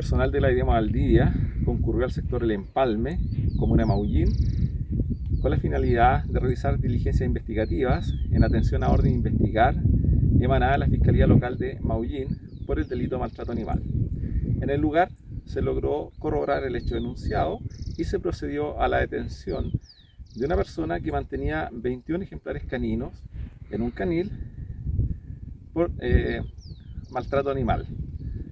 Personal de la Idea Valdivia concurrió al sector El Empalme, comuna de Maullín, con la finalidad de realizar diligencias investigativas en atención a orden de investigar emanada de la Fiscalía Local de Maullín por el delito de maltrato animal. En el lugar se logró corroborar el hecho denunciado y se procedió a la detención de una persona que mantenía 21 ejemplares caninos en un canil por eh, maltrato animal.